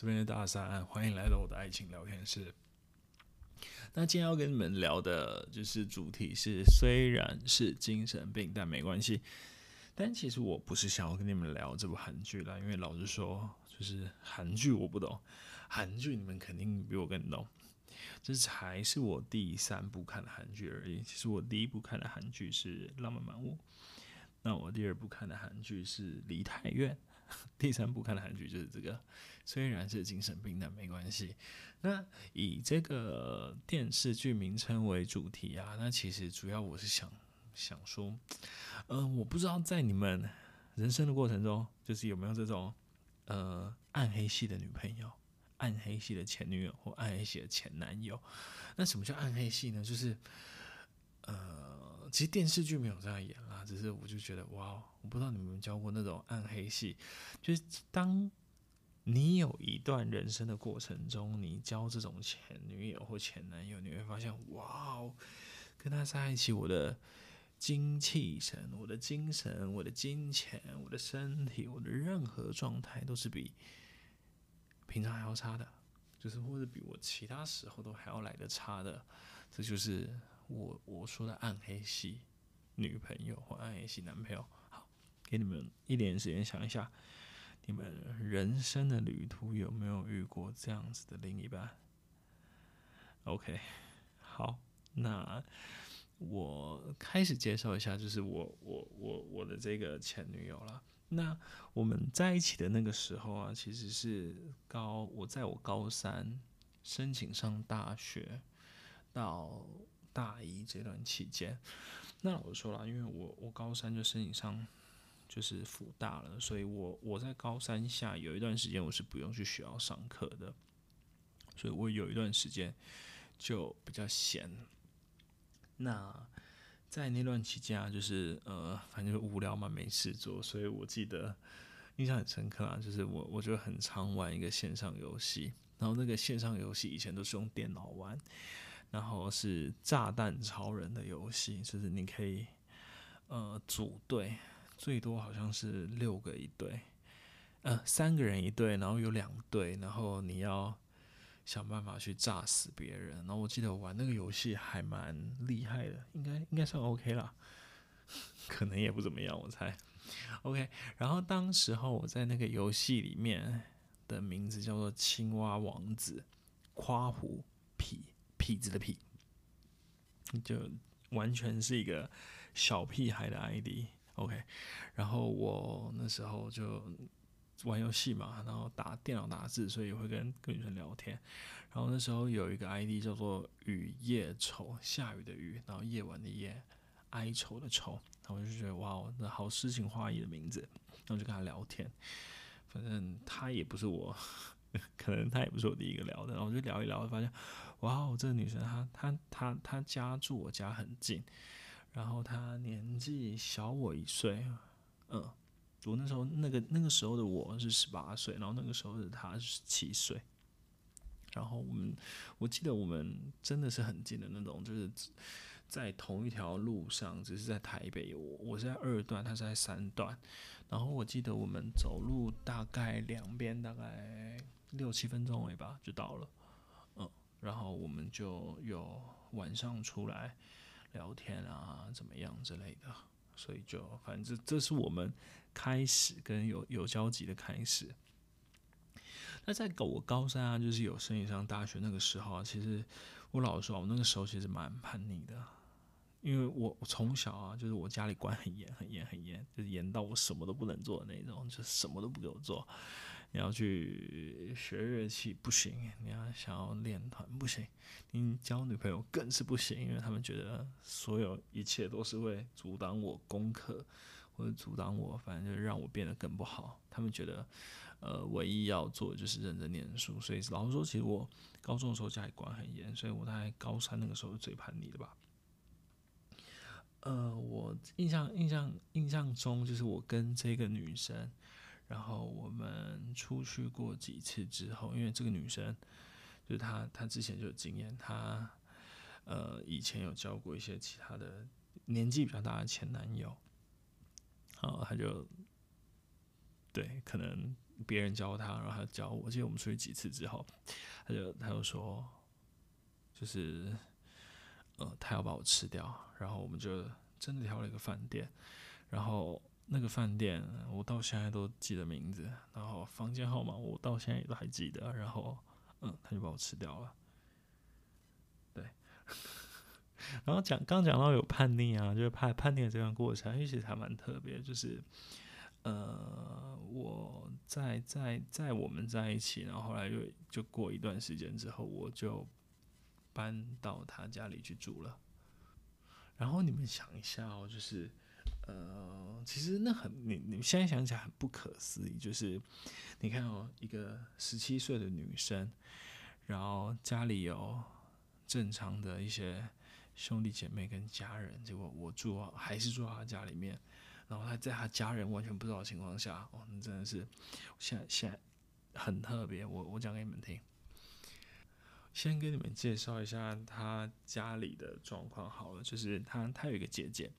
这边是大三，欢迎来到我的爱情聊天室。那今天要跟你们聊的就是主题是，虽然是精神病，但没关系。但其实我不是想要跟你们聊这部韩剧啦，因为老实说，就是韩剧我不懂，韩剧你们肯定比我更懂。这才是我第三部看的韩剧而已。其实我第一部看的韩剧是《浪漫满屋》，那我第二部看的韩剧是《梨泰院》。第三部看的韩剧就是这个，虽然是精神病，但没关系。那以这个电视剧名称为主题啊，那其实主要我是想想说，嗯、我不知道在你们人生的过程中，就是有没有这种呃暗黑系的女朋友、暗黑系的前女友或暗黑系的前男友。那什么叫暗黑系呢？就是呃，其实电视剧没有这样演啦，只是我就觉得哇。我不知道你们有没有交过那种暗黑系，就是当你有一段人生的过程中，你交这种前女友或前男友，你会发现，哇哦，跟他在一起，我的精气神、我的精神、我的金钱、我的身体、我的任何状态都是比平常还要差的，就是或者比我其他时候都还要来的差的，这就是我我说的暗黑系女朋友或暗黑系男朋友。好给你们一点时间想一下，你们人生的旅途有没有遇过这样子的另一半？OK，好，那我开始介绍一下，就是我我我我的这个前女友了。那我们在一起的那个时候啊，其实是高，我在我高三申请上大学到大一这段期间，那我说了，因为我我高三就申请上。就是辅大了，所以我我在高三下有一段时间我是不用去学校上课的，所以我有一段时间就比较闲。那在那段期间啊，就是呃，反正无聊嘛，没事做，所以我记得印象很深刻啊，就是我我就很常玩一个线上游戏，然后那个线上游戏以前都是用电脑玩，然后是炸弹超人的游戏，就是你可以呃组队。最多好像是六个一队，呃，三个人一队，然后有两队，然后你要想办法去炸死别人。然后我记得我玩那个游戏还蛮厉害的，应该应该算 OK 啦，可能也不怎么样，我猜。OK，然后当时候我在那个游戏里面的名字叫做青蛙王子，夸胡痞痞子的痞，就完全是一个小屁孩的 ID。OK，然后我那时候就玩游戏嘛，然后打电脑打字，所以会跟跟女生聊天。然后那时候有一个 ID 叫做“雨夜愁”，下雨的雨，然后夜晚的夜，哀愁的愁。然后我就觉得哇，那好诗情画意的名字。然后就跟他聊天，反正他也不是我，可能他也不是我第一个聊的。然后我就聊一聊，发现哇，我这个女生她她她她家住我家很近。然后他年纪小我一岁，嗯，我那时候那个那个时候的我是十八岁，然后那个时候的他是七岁，然后我们我记得我们真的是很近的那种，就是在同一条路上，只是在台北，我我是在二段，他是在三段，然后我记得我们走路大概两边大概六七分钟而已吧，就到了，嗯，然后我们就有晚上出来。聊天啊，怎么样之类的，所以就反正这是我们开始跟有有交集的开始。那在我高三啊，就是有生意上大学那个时候啊，其实我老实说，我那个时候其实蛮叛逆的，因为我我从小啊，就是我家里管很严很严很严，就是严到我什么都不能做的那种，就什么都不给我做。你要去学乐器不行，你要想要练团不行，你交女朋友更是不行，因为他们觉得所有一切都是会阻挡我功课，或者阻挡我，反正就是让我变得更不好。他们觉得，呃，唯一要做就是认真念书。所以老实说，其实我高中的时候家里管很严，所以我在高三那个时候是最叛逆的吧。呃，我印象印象印象中，就是我跟这个女生。然后我们出去过几次之后，因为这个女生就是她，她之前就有经验，她呃以前有交过一些其他的年纪比较大的前男友，然后她就对可能别人教他，然后他教我。我记得我们出去几次之后，他就他就说，就是呃，他要把我吃掉。然后我们就真的挑了一个饭店，然后那个饭店我到现在都记得名字，然后房间号码我到现在也都还记得。然后嗯，他就把我吃掉了。对。然后讲刚讲到有叛逆啊，就是叛叛逆的这段过程，其实还蛮特别，就是。呃，我在在在我们在一起，然后后来就就过一段时间之后，我就搬到他家里去住了。然后你们想一下哦，就是呃，其实那很你你现在想起来很不可思议，就是你看哦，一个十七岁的女生，然后家里有正常的一些兄弟姐妹跟家人，结果我住还是住他家里面。然后他在他家人完全不知道的情况下，哦，那真的是现在现在很特别。我我讲给你们听，先跟你们介绍一下他家里的状况好了。就是他他有一个姐姐，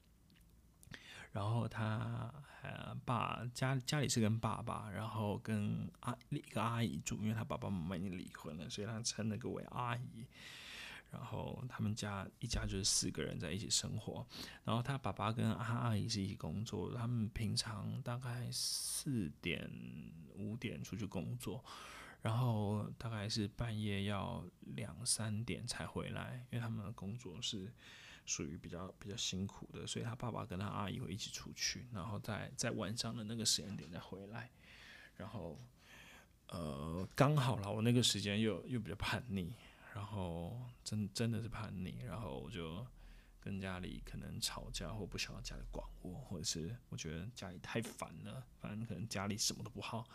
然后他呃爸家家里是跟爸爸，然后跟阿一个阿姨住，因为他爸爸妈妈已经离婚了，所以他称那个为阿姨。然后他们家一家就是四个人在一起生活，然后他爸爸跟阿阿姨是一起工作，他们平常大概四点五点出去工作，然后大概是半夜要两三点才回来，因为他们的工作是属于比较比较辛苦的，所以他爸爸跟他阿姨会一起出去，然后在在晚上的那个时间点再回来，然后呃刚好了，我那个时间又又比较叛逆。然后真真的是叛逆，然后我就跟家里可能吵架，或不想要家里管我，或者是我觉得家里太烦了，反正可能家里什么都不好，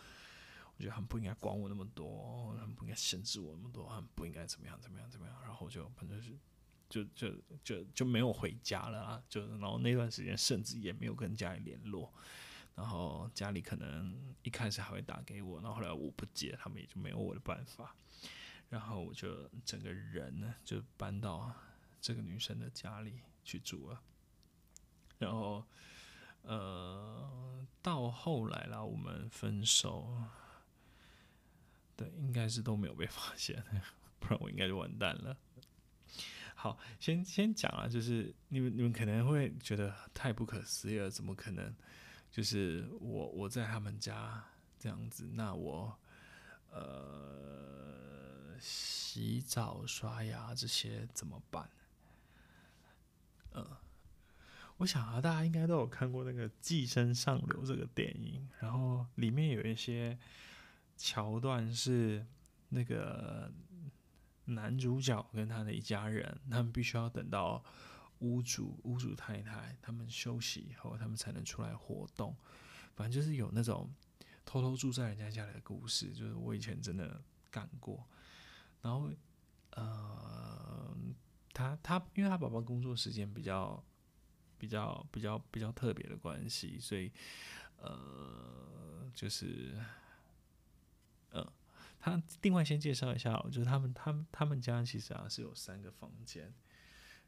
我觉得他们不应该管我那么多，他们不应该限制我那么多，他们不应该怎么样怎么样怎么样，然后就反正是就就就就没有回家了啊，就然后那段时间甚至也没有跟家里联络，然后家里可能一开始还会打给我，然后后来我不接，他们也就没有我的办法。然后我就整个人呢就搬到这个女生的家里去住了。然后，呃，到后来啦，我们分手，对，应该是都没有被发现，不然我应该就完蛋了。好，先先讲啊，就是你们你们可能会觉得太不可思议了，怎么可能？就是我我在他们家这样子，那我，呃。洗澡、刷牙这些怎么办？嗯，我想啊，大家应该都有看过那个《寄生上流》这个电影，然后里面有一些桥段是那个男主角跟他的一家人，他们必须要等到屋主、屋主太太他们休息以后，他们才能出来活动。反正就是有那种偷偷住在人家家里的故事，就是我以前真的干过。然后，呃，他他因为他爸爸工作时间比较比较比较比较特别的关系，所以呃，就是，他另外先介绍一下，就是他们他们他们家其实啊是有三个房间，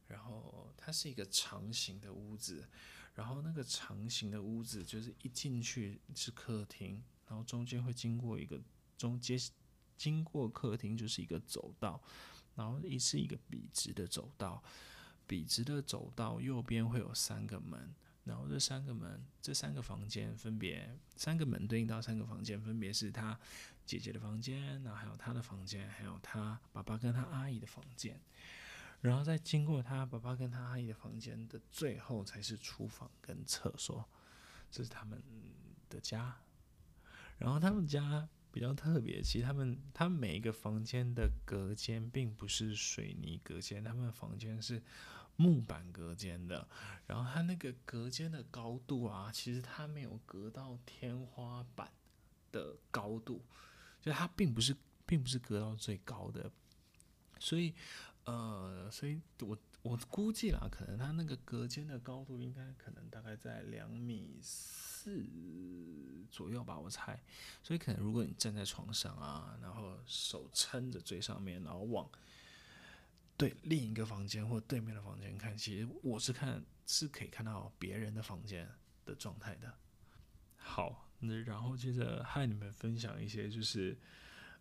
然后它是一个长形的屋子，然后那个长形的屋子就是一进去是客厅，然后中间会经过一个中间。经过客厅就是一个走道，然后一是一个笔直的走道，笔直的走道右边会有三个门，然后这三个门，这三个房间分别三个门对应到三个房间，分别是他姐姐的房间，然后还有他的房间，还有他爸爸跟他阿姨的房间，然后再经过他爸爸跟他阿姨的房间的最后才是厨房跟厕所，这是他们的家，然后他们家。比较特别，其实他们他们每一个房间的隔间并不是水泥隔间，他们的房间是木板隔间的。然后它那个隔间的高度啊，其实它没有隔到天花板的高度，就它并不是并不是隔到最高的。所以呃，所以我我估计啦，可能它那个隔间的高度应该可能大概在两米四左右吧，我猜。所以可能如果你站在床上啊，然后手撑着最上面，然后往对另一个房间或对面的房间看，其实我是看是可以看到别人的房间的状态的。好，那然后接着和你们分享一些，就是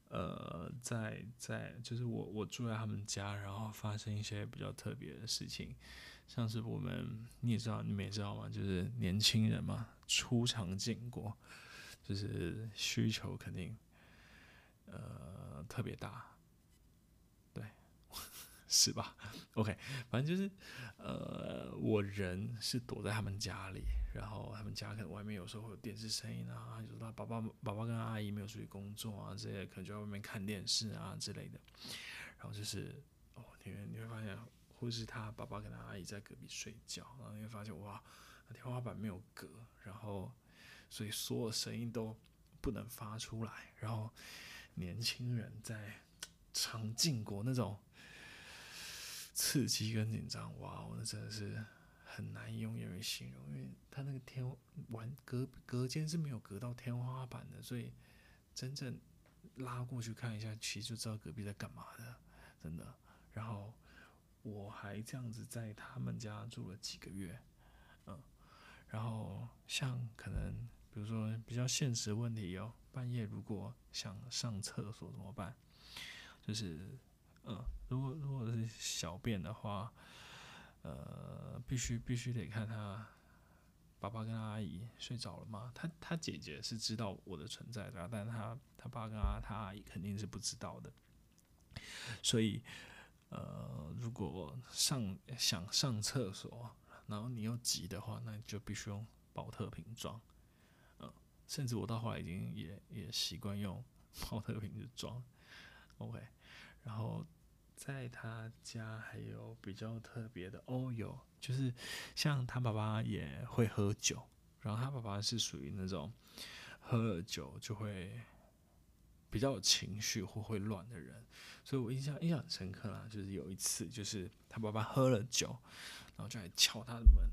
呃，在在就是我我住在他们家，然后发生一些比较特别的事情，像是我们你也知道，你们也知道吗？就是年轻人嘛，初尝禁果，就是需求肯定呃特别大。是吧？OK，反正就是，呃，我人是躲在他们家里，然后他们家可能外面有时候会有电视声音啊，就是他爸爸、爸爸跟阿姨没有出去工作啊，这些可能就在外面看电视啊之类的。然后就是，哦，你你会发现，或是他爸爸跟他阿姨在隔壁睡觉，然后你会发现，哇，天花板没有隔，然后所以所有声音都不能发出来，然后年轻人在尝尽过那种。刺激跟紧张，哇，我那真的是很难用言语形容，因为他那个天完隔隔间是没有隔到天花板的，所以真正拉过去看一下，其实就知道隔壁在干嘛的，真的。然后我还这样子在他们家住了几个月，嗯，然后像可能比如说比较现实问题哦，半夜如果想上厕所怎么办？就是。嗯，如果如果是小便的话，呃，必须必须得看他爸爸跟阿姨睡着了吗？他他姐姐是知道我的存在的，但他他爸跟阿他阿姨肯定是不知道的。所以，呃，如果上想上厕所，然后你又急的话，那就必须用宝特瓶装。嗯，甚至我到后来已经也也习惯用 宝特瓶去装。OK，然后。在他家还有比较特别的哦，有就是像他爸爸也会喝酒，然后他爸爸是属于那种喝了酒就会比较有情绪或会乱的人，所以我印象印象很深刻啦。就是有一次，就是他爸爸喝了酒，然后就来敲他的门，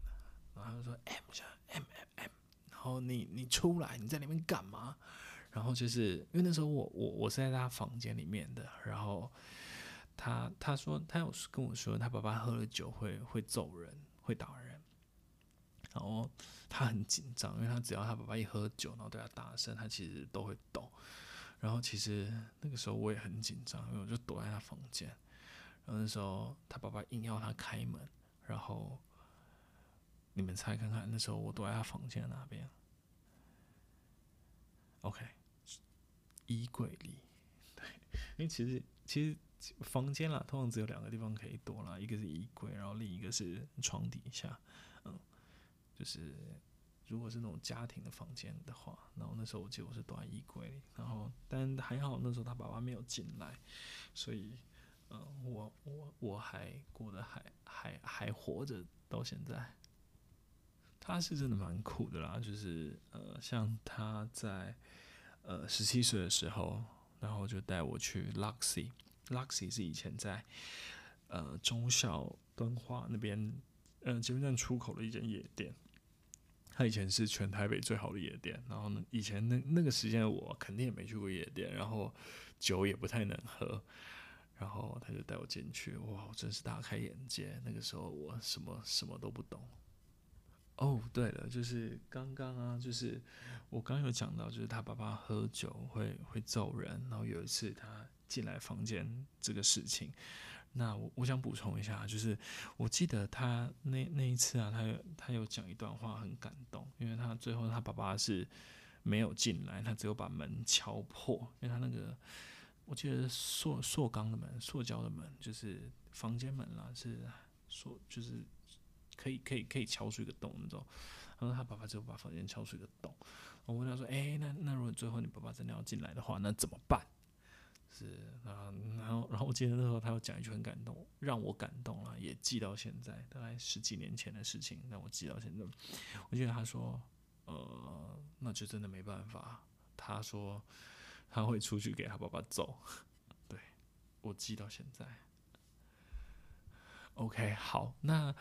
然后他就说 M 下 M M M，然后你你出来，你在里面干嘛？然后就是因为那时候我我我是在他房间里面的，然后。他他说他有跟我说，他爸爸喝了酒会会揍人，会打人，然后他很紧张，因为他只要他爸爸一喝酒，然后对他大声，他其实都会抖。然后其实那个时候我也很紧张，因为我就躲在他房间。然后那时候他爸爸硬要他开门，然后你们猜看看，那时候我躲在他房间哪边？OK，衣柜里。对，因为其实其实。房间啦，通常只有两个地方可以躲啦，一个是衣柜，然后另一个是床底下。嗯，就是如果是那种家庭的房间的话，然后那时候我记得我是躲在衣柜里，然后但还好那时候他爸爸没有进来，所以嗯，我我我还过得还还还活着到现在。他是真的蛮酷的啦，就是呃，像他在呃十七岁的时候，然后就带我去 Luxy。Luxy 是以前在呃中校敦化那边，嗯、呃，捷运站出口的一间夜店。它以前是全台北最好的夜店。然后呢，以前那那个时间我肯定也没去过夜店，然后酒也不太能喝。然后他就带我进去，哇，真是大开眼界。那个时候我什么什么都不懂。哦，对了，就是刚刚啊，就是我刚有讲到，就是他爸爸喝酒会会揍人，然后有一次他。进来房间这个事情，那我我想补充一下，就是我记得他那那一次啊，他他有讲一段话很感动，因为他最后他爸爸是没有进来，他只有把门敲破，因为他那个我记得塑塑钢的门，塑胶的门，就是房间门啦，是塑就是可以可以可以敲出一个洞那种，然后他爸爸只有把房间敲出一个洞，我问他说，哎、那那如果最后你爸爸真的要进来的话，那怎么办？是啊，然后然后我记得那时候他有讲一句很感动，让我感动了，也记到现在，大概十几年前的事情，让我记到现在。我记得他说，呃，那就真的没办法。他说他会出去给他爸爸揍，对，我记到现在。OK，好，那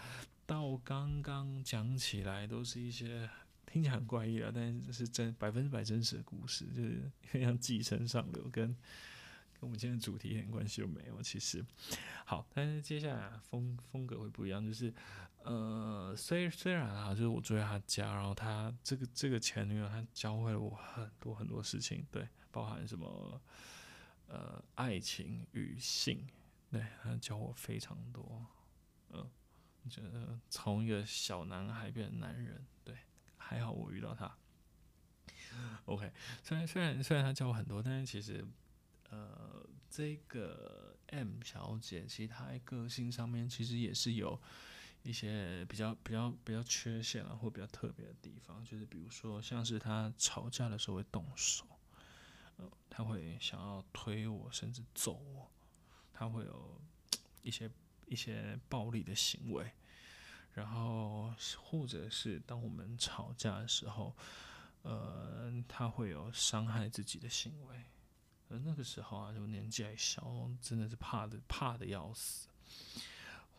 到刚刚讲起来都是一些听起来很怪异啊，但是是真百分之百真实的故事，就是 像寄生上流跟。跟我们今天的主题一点关系都没有。其实，好，但是接下来风风格会不一样，就是呃，虽虽然啊，就是我住在他家，然后他这个这个前女友，他教会了我很多很多事情，对，包含什么呃，爱情与性，对，他教我非常多，嗯、呃，觉得从一个小男孩变成男人，对，还好我遇到他。OK，虽然虽然虽然他教我很多，但是其实，呃，这个 M 小姐其实她个性上面其实也是有一些比较比较比较缺陷啊，或比较特别的地方，就是比如说像是她吵架的时候会动手，呃，她会想要推我，甚至揍我，她会有一些 一些暴力的行为，然后或者是当我们吵架的时候。呃，他会有伤害自己的行为，而那个时候啊，就年纪还小，真的是怕的怕的要死。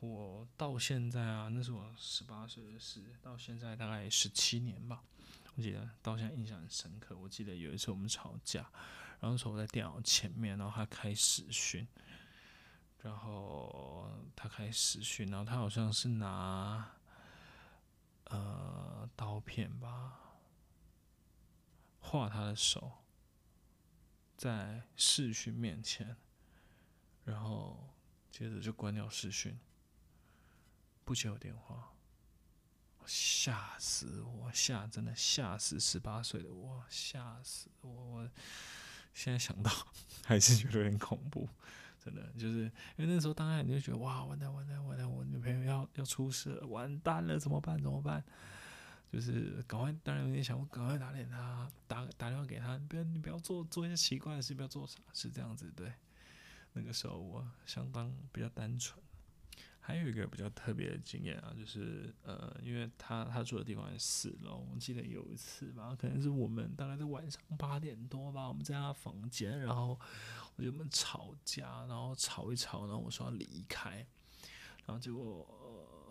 我到现在啊，那是我十八岁的事，到现在大概十七年吧。我记得到现在印象很深刻。我记得有一次我们吵架，然后那时候我在电脑前面，然后他开始讯，然后他开始讯，然后他好像是拿呃刀片吧。画他的手，在视讯面前，然后接着就关掉视讯，不接我电话，吓死我！吓，真的吓死十八岁的我，吓死我！我现在想到 还是觉得有点恐怖，真的就是因为那时候当然你就觉得哇，完蛋完蛋完蛋，我女朋友要要出事了，完蛋了，怎么办怎么办？就是赶快，当然有点想，我赶快打脸他，打打电话给他，不要你不要做做一些奇怪的事，不要做傻事，这样子对。那个时候我相当比较单纯。还有一个比较特别的经验啊，就是呃，因为他他住的地方是四楼，我记得有一次吧，可能是我们大概在晚上八点多吧，我们在他房间，然后我就们吵架，然后吵一吵，然后我说要离开，然后结果。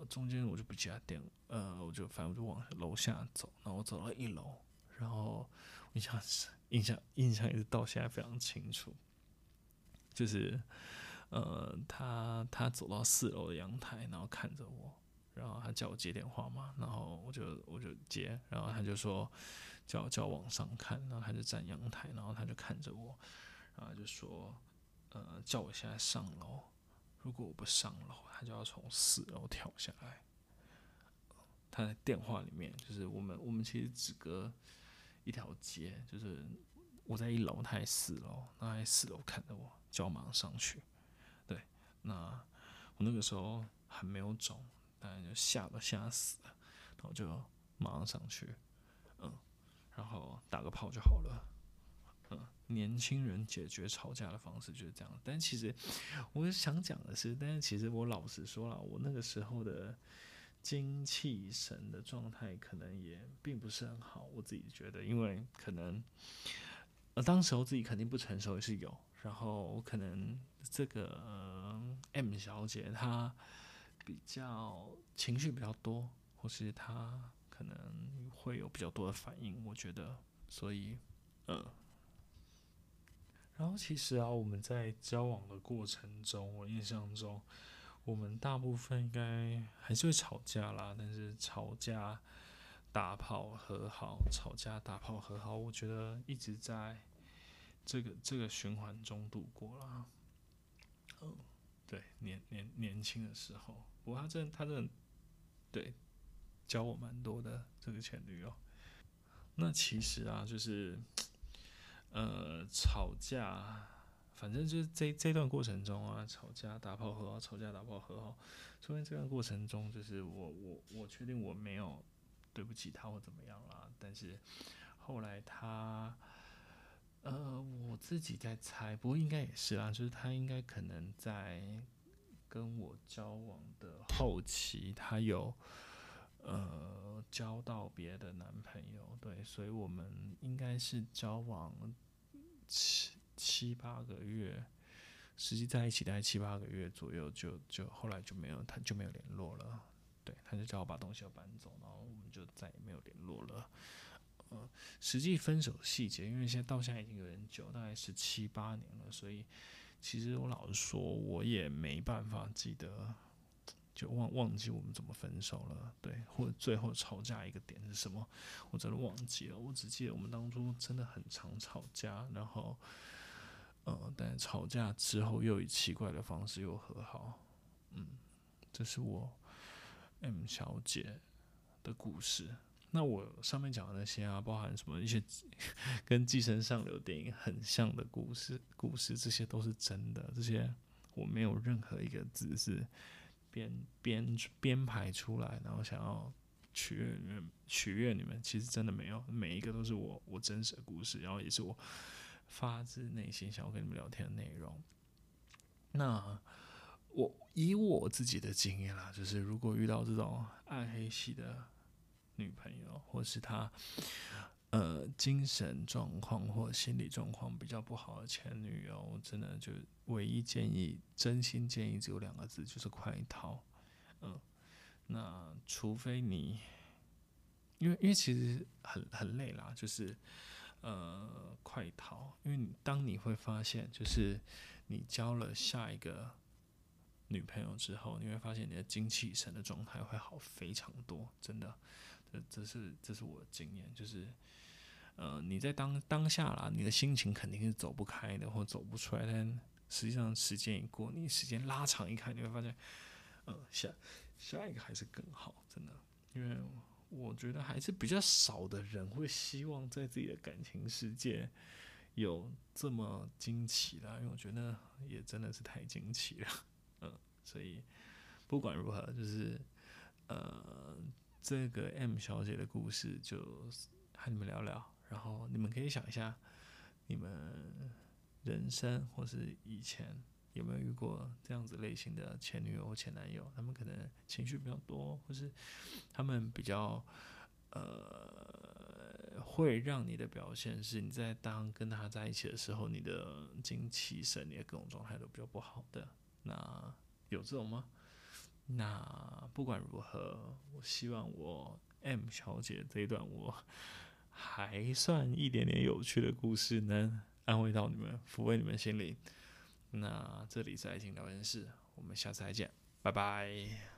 中间我就不接他电，呃，我就反正我就往楼下走，然后我走到一楼，然后印象印象印象一直到现在非常清楚，就是呃，他他走到四楼的阳台，然后看着我，然后他叫我接电话嘛，然后我就我就接，然后他就说叫叫我往上看，然后他就站阳台，然后他就看着我，然后就说呃叫我现在上楼。如果我不上楼，他就要从四楼跳下来。他在电话里面，就是我们我们其实只隔一条街，就是我在一楼，他在四楼，他在四楼看着我，叫我马上上去。对，那我那个时候还没有肿，但就吓都吓死了，然后就马上上去，嗯，然后打个炮就好了。年轻人解决吵架的方式就是这样，但其实我想讲的是，但是其实我老实说了，我那个时候的精气神的状态可能也并不是很好，我自己觉得，因为可能呃当时候自己肯定不成熟也是有，然后可能这个、呃、M 小姐她比较情绪比较多，或是她可能会有比较多的反应，我觉得，所以呃。然后其实啊，我们在交往的过程中，我印象中，我们大部分应该还是会吵架啦。但是吵架、打炮、和好，吵架、打炮、和好，我觉得一直在这个这个循环中度过了。嗯，对，年年年轻的时候，不过他真他真的对教我蛮多的这个前女友。那其实啊，就是。呃，吵架，反正就是这这段过程中啊，吵架打炮和好，吵架打炮和好。所以这段过程中，就是我我我确定我没有对不起他或怎么样啦。但是后来他，呃，我自己在猜，不过应该也是啦，就是他应该可能在跟我交往的后期，他有。呃，交到别的男朋友，对，所以我们应该是交往七七八个月，实际在一起大概七八个月左右就，就后来就没有，他就没有联络了，对，他就叫我把东西要搬走，然后我们就再也没有联络了。呃，实际分手细节，因为现在到现在已经有点久，大概是七八年了，所以其实我老实说，我也没办法记得，就忘忘记我们怎么分手了，对，或者最后吵架一个点是什么，我真的忘记了。我只记得我们当初真的很常吵架，然后，呃，但吵架之后又以奇怪的方式又和好，嗯，这是我 M 小姐的故事。那我上面讲的那些啊，包含什么一些 跟《寄生上流》电影很像的故事，故事这些都是真的。这些我没有任何一个字是编编编排出来，然后想要取悦你们，取悦你们，其实真的没有，每一个都是我我真实的故事，然后也是我发自内心想要跟你们聊天的内容。那我以我自己的经验啦，就是如果遇到这种暗黑系的。女朋友，或是他，呃，精神状况或心理状况比较不好的前女友，真的就唯一建议，真心建议只有两个字，就是快逃。嗯、那除非你，因为因为其实很很累啦，就是呃，快逃，因为当你会发现，就是你交了下一个女朋友之后，你会发现你的精气神的状态会好非常多，真的。这是这是我的经验，就是，呃，你在当当下啦，你的心情肯定是走不开的，或走不出来。但实际上时间一过，你时间拉长一看，你会发现，呃，下下一个还是更好，真的。因为我觉得还是比较少的人会希望在自己的感情世界有这么惊奇啦，因为我觉得也真的是太惊奇了，嗯、所以不管如何，就是，呃。这个 M 小姐的故事就和你们聊聊，然后你们可以想一下，你们人生或是以前有没有遇过这样子类型的前女友或前男友？他们可能情绪比较多，或是他们比较呃，会让你的表现是你在当跟他在一起的时候，你的精气神、你的各种状态都比较不好的。那有这种吗？那不管如何，我希望我 M 小姐这一段我还算一点点有趣的故事能安慰到你们，抚慰你们心灵。那这里是爱情聊天室，我们下次再见，拜拜。